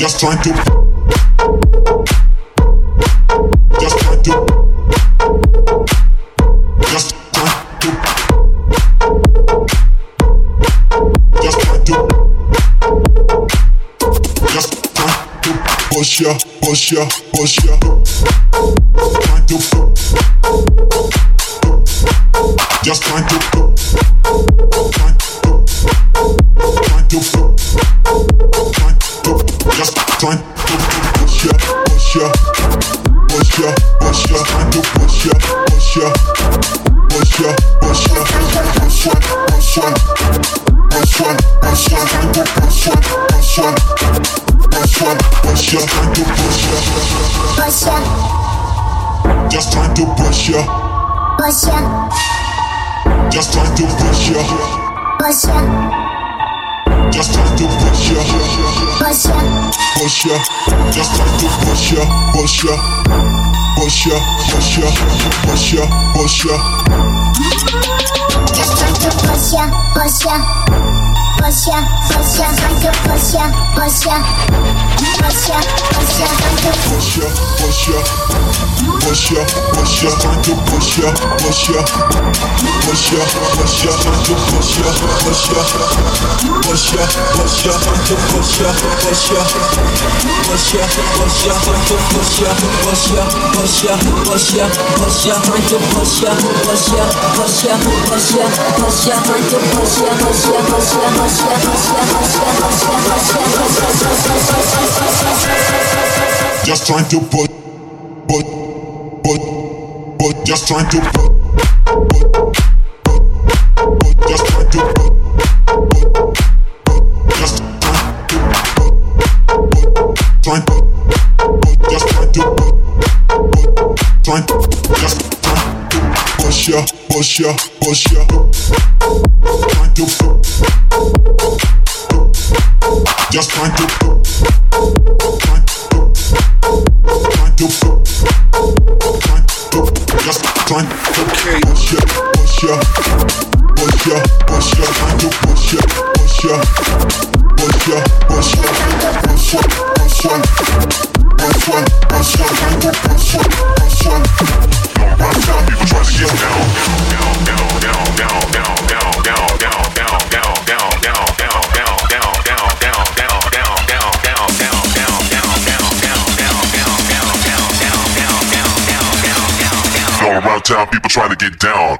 Just trying to. push ya, push ya, push ya. Trying to just trying to trying to trying to time to to push ya, push ya, push ya, push ya, push ya, to push ya, push ya, push ya, push ya, just trying to push ya, push ya, just time to push ya, push ya just trying to push ya. Push ya. Push ya. Just trying to push ya. Push ya. Push ya. Push ya. Push ya. Push ya. Just trying to push ya. Push ya push ya, push ya, like a push ya, push ya, push ya, push ya, like a push ya, push ya, push ya, push ya, like a push ya, push ya, push ya, push ya, like a push ya, push ya, push ya, push ya, like a push ya, push ya, push ya, push ya, like a push ya, push ya, push ya, push ya, push ya, like a push ya, push ya, push ya, push ya, push ya, like a push ya, push ya, push ya, push ya. Just trying to put, put, put, put, just trying to put, put, put, put, just trying to put. Trying, just trying to, trying, just trying to push ya, push ya, push ya. Trying to just trying to trying okay. Push ya push ya people trying to get down.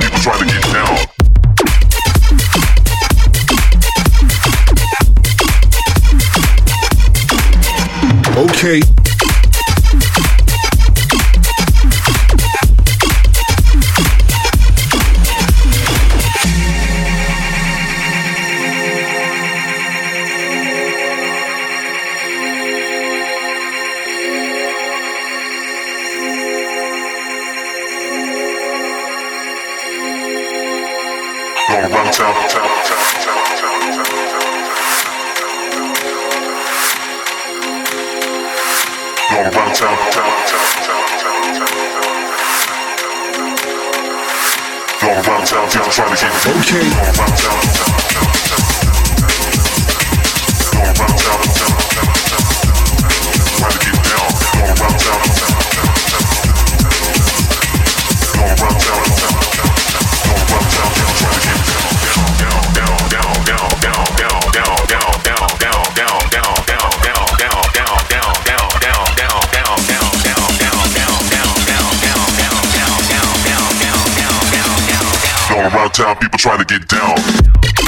People to get down. Okay. going around town, people trying to get down.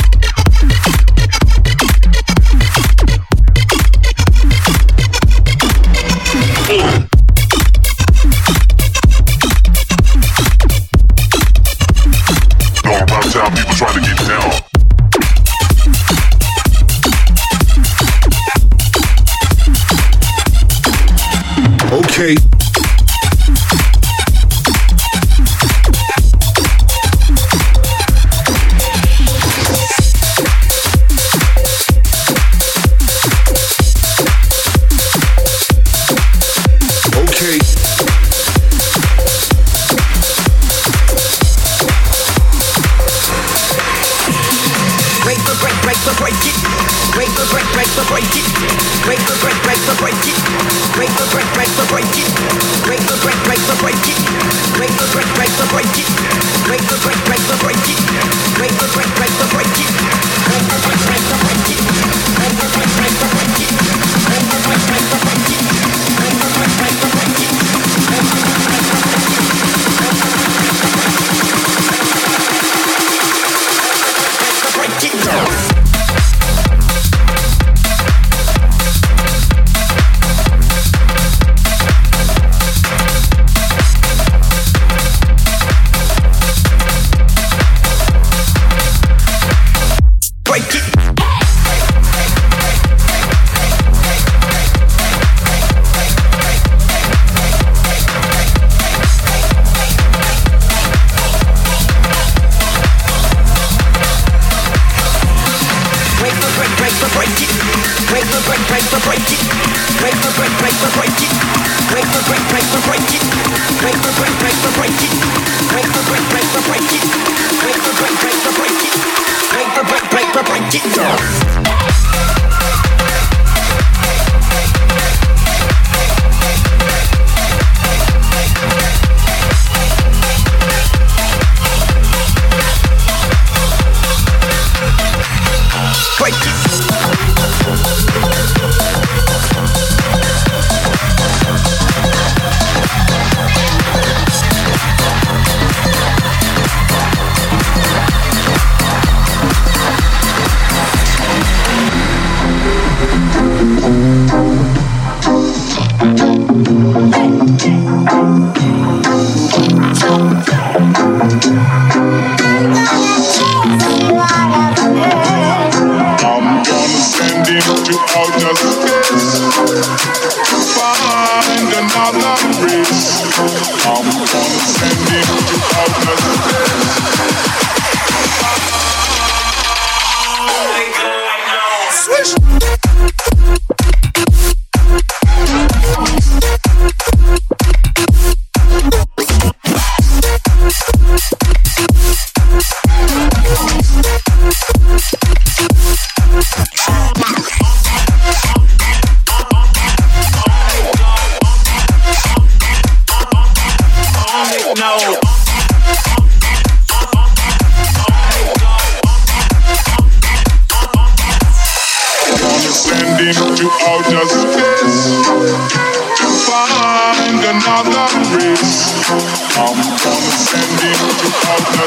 I'm gonna send you to college.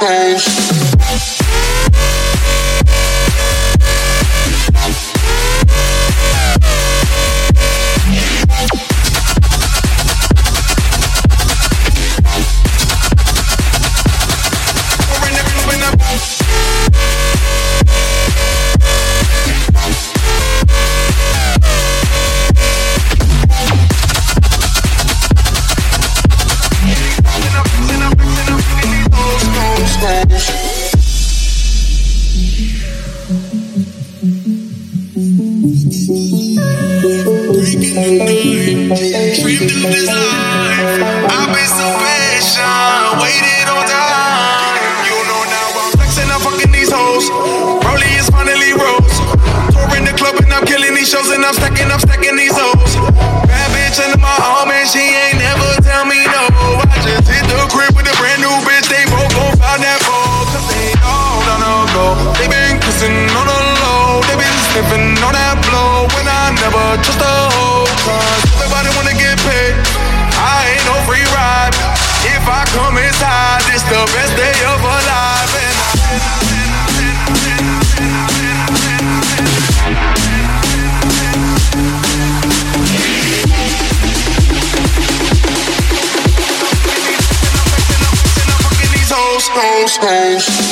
hoes. never trust a hoe, cause everybody wanna get paid. I ain't no free ride. If I come inside, it's the best day of my life. And Hoes, hoes, hoes.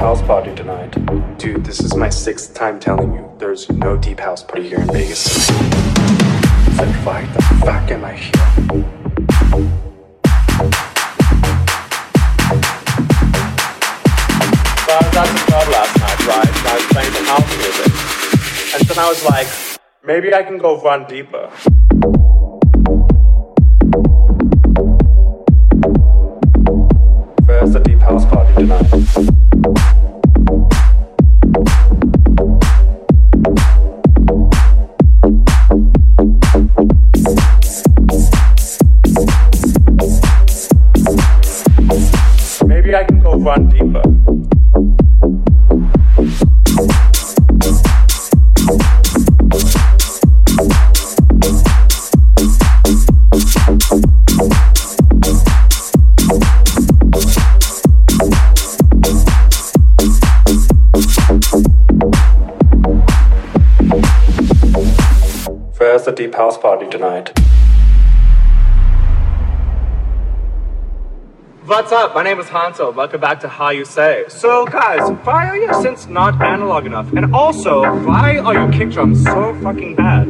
house party tonight. Dude, this is my sixth time telling you there's no deep house party here in Vegas. Then why the fuck am I here? So I was at the club last night, right? And I was playing some house music. And then I was like, maybe I can go run deeper. Where's the deep house party tonight? Maybe I can go run deeper. Deep house party tonight? What's up? My name is Hanso. Welcome back to How You Say. So, guys, why are your synths not analog enough? And also, why are your kick drums so fucking bad?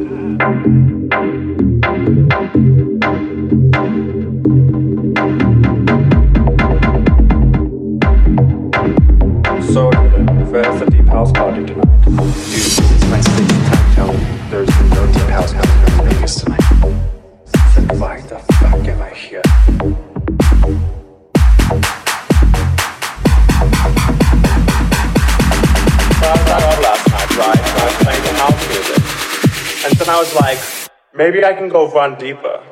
So, where's the deep house party tonight? Dude, this is my sixth time telling you there's no deep house coming the fuck am I here? Last night? And I was playing house music. And then I was like, maybe I can go run deeper.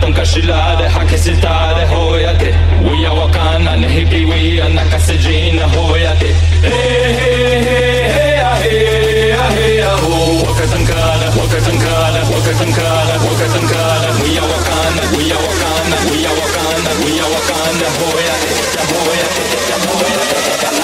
Tonka shilade, hake sitare, hoyate. We are wakana, nehipi we are nakasejina, hoyate. Hey, hey, hey, hey, ah, hey, ah, hey, ah, ho. Waka tankare, waka tankare, waka tankare, waka tankare. We are wakana, we are wakana, we are wakana, we are wakana, hoyate, ya hoyate, ya hoyate,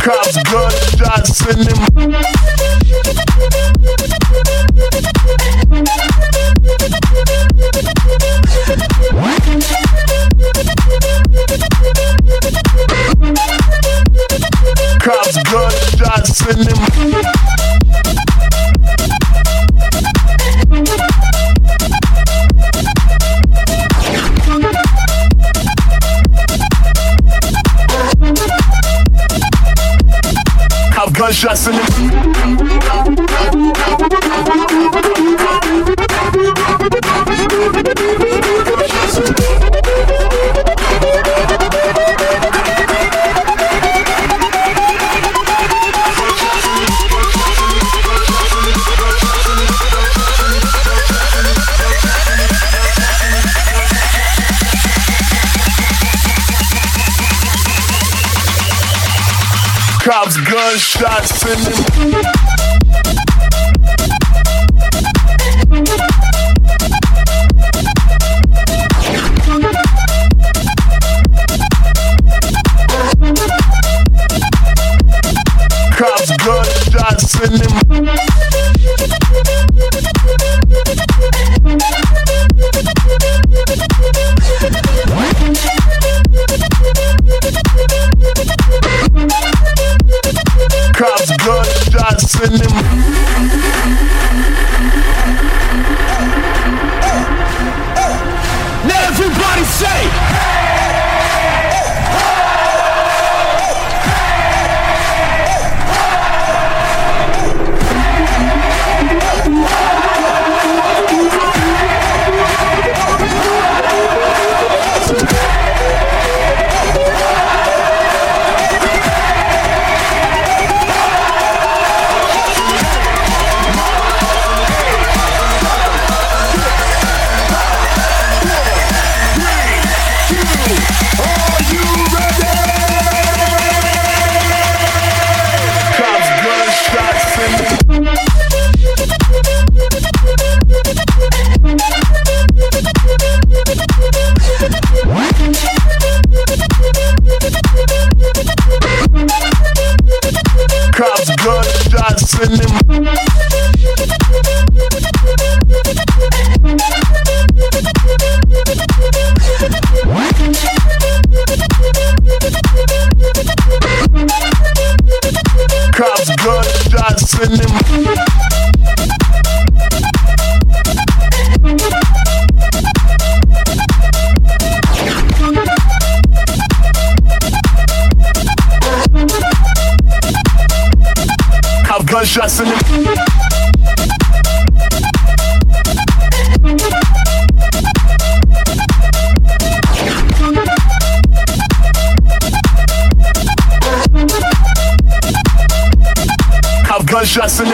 Cops, gunshots in them. Cops, gunshots in them. Gunshots in them. Cops, gunshots in them. Cops, gunshots in gunshots Are you The